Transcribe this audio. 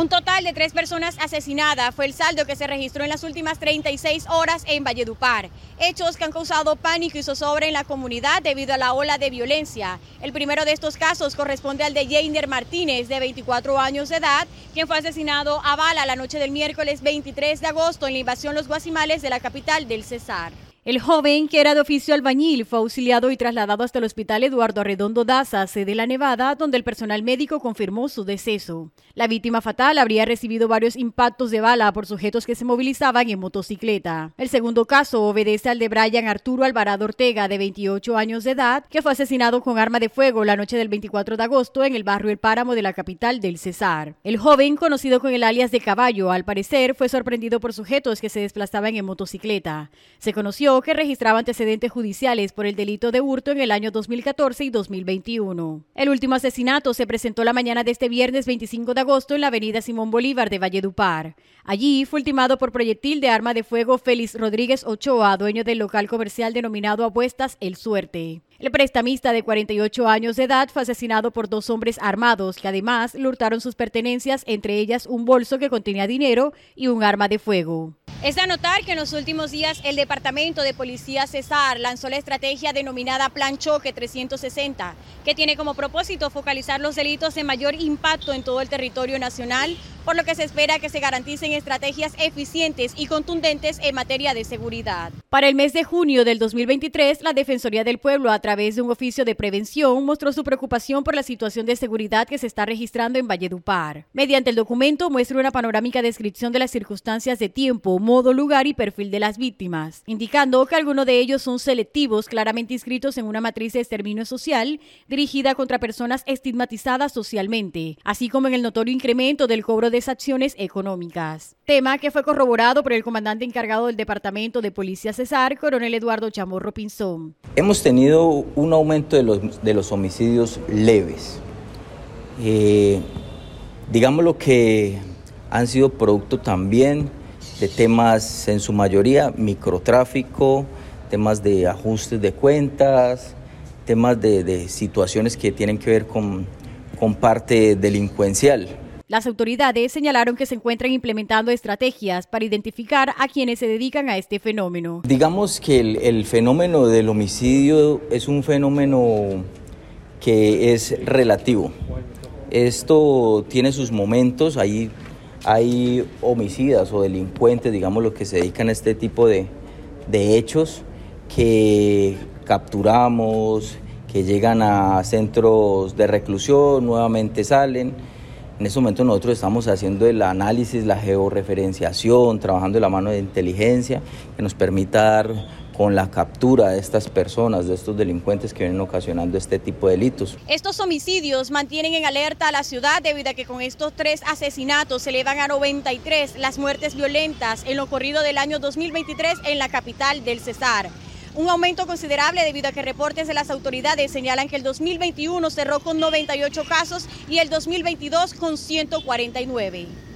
Un total de tres personas asesinadas fue el saldo que se registró en las últimas 36 horas en Valledupar. Hechos que han causado pánico y zozobra en la comunidad debido a la ola de violencia. El primero de estos casos corresponde al de Jainer Martínez, de 24 años de edad, quien fue asesinado a bala la noche del miércoles 23 de agosto en la invasión Los Guasimales de la capital del Cesar. El joven, que era de oficio albañil, fue auxiliado y trasladado hasta el Hospital Eduardo Arredondo Daza, sede La Nevada, donde el personal médico confirmó su deceso. La víctima fatal habría recibido varios impactos de bala por sujetos que se movilizaban en motocicleta. El segundo caso obedece al de Brian Arturo Alvarado Ortega, de 28 años de edad, que fue asesinado con arma de fuego la noche del 24 de agosto en el barrio El Páramo de la capital del Cesar. El joven, conocido con el alias de Caballo, al parecer fue sorprendido por sujetos que se desplazaban en motocicleta. Se conoció que registraba antecedentes judiciales por el delito de hurto en el año 2014 y 2021. El último asesinato se presentó la mañana de este viernes 25 de agosto en la avenida Simón Bolívar de Valledupar. Allí fue ultimado por proyectil de arma de fuego Félix Rodríguez Ochoa, dueño del local comercial denominado Apuestas El Suerte. El prestamista de 48 años de edad fue asesinado por dos hombres armados que además le hurtaron sus pertenencias, entre ellas un bolso que contenía dinero y un arma de fuego. Es de anotar que en los últimos días el Departamento de Policía Cesar lanzó la estrategia denominada Plan Choque 360, que tiene como propósito focalizar los delitos de mayor impacto en todo el territorio nacional, por lo que se espera que se garanticen estrategias eficientes y contundentes en materia de seguridad. Para el mes de junio del 2023, la Defensoría del Pueblo, a través de un oficio de prevención, mostró su preocupación por la situación de seguridad que se está registrando en Valledupar. Mediante el documento muestra una panorámica descripción de las circunstancias de tiempo, modo, lugar y perfil de las víctimas, indicando que algunos de ellos son selectivos, claramente inscritos en una matriz de exterminio social dirigida contra personas estigmatizadas socialmente, así como en el notorio incremento del cobro de sanciones económicas. Tema que fue corroborado por el comandante encargado del Departamento de Policía Cesar, coronel Eduardo Chamorro Pinzón. Hemos tenido un aumento de los, de los homicidios leves. Eh, digamos lo que han sido producto también de temas en su mayoría microtráfico, temas de ajustes de cuentas, temas de, situaciones que tienen que ver con, con parte delincuencial. Las autoridades señalaron que se encuentran implementando estrategias para identificar a quienes se dedican a este fenómeno. Digamos que el, el, fenómeno del homicidio es un fenómeno que es relativo. Esto tiene sus momentos, hay hay homicidas o delincuentes, digamos, los que se dedican a este tipo de, hechos que capturamos, que llegan a centros de reclusión, nuevamente salen. En ese momento nosotros estamos haciendo el análisis, la georreferenciación, trabajando de la mano de inteligencia, que nos permita dar con la captura de estas personas, de estos delincuentes que vienen ocasionando este tipo de delitos. Estos homicidios mantienen en alerta a la ciudad debido a que con estos tres asesinatos se elevan a 93 las muertes violentas en lo corrido del año 2023 en la capital del Cesar. Un aumento considerable debido a que reportes de las autoridades señalan que el 2021 cerró con 98 casos y el 2022 con 149.